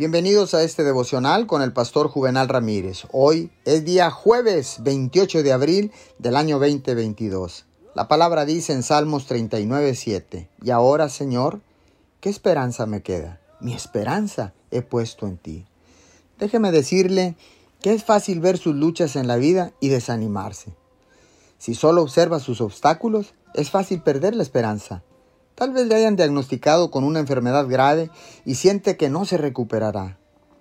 Bienvenidos a este devocional con el pastor Juvenal Ramírez. Hoy es día jueves 28 de abril del año 2022. La palabra dice en Salmos 39, 7, Y ahora, Señor, ¿qué esperanza me queda? Mi esperanza he puesto en ti. Déjeme decirle que es fácil ver sus luchas en la vida y desanimarse. Si solo observa sus obstáculos, es fácil perder la esperanza. Tal vez le hayan diagnosticado con una enfermedad grave y siente que no se recuperará.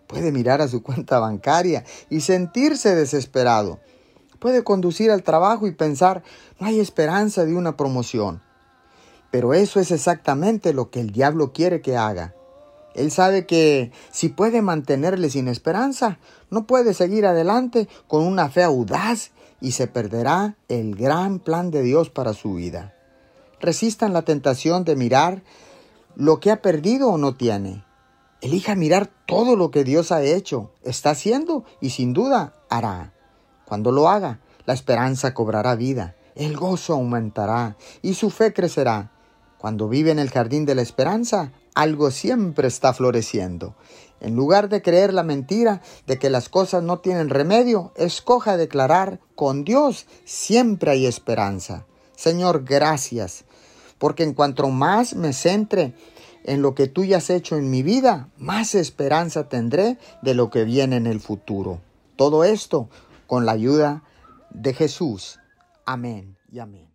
Puede mirar a su cuenta bancaria y sentirse desesperado. Puede conducir al trabajo y pensar, no hay esperanza de una promoción. Pero eso es exactamente lo que el diablo quiere que haga. Él sabe que si puede mantenerle sin esperanza, no puede seguir adelante con una fe audaz y se perderá el gran plan de Dios para su vida resistan la tentación de mirar lo que ha perdido o no tiene. Elija mirar todo lo que Dios ha hecho, está haciendo y sin duda hará. Cuando lo haga, la esperanza cobrará vida, el gozo aumentará y su fe crecerá. Cuando vive en el jardín de la esperanza, algo siempre está floreciendo. En lugar de creer la mentira de que las cosas no tienen remedio, escoja declarar, con Dios siempre hay esperanza. Señor, gracias porque en cuanto más me centre en lo que tú ya has hecho en mi vida, más esperanza tendré de lo que viene en el futuro. Todo esto con la ayuda de Jesús. Amén y amén.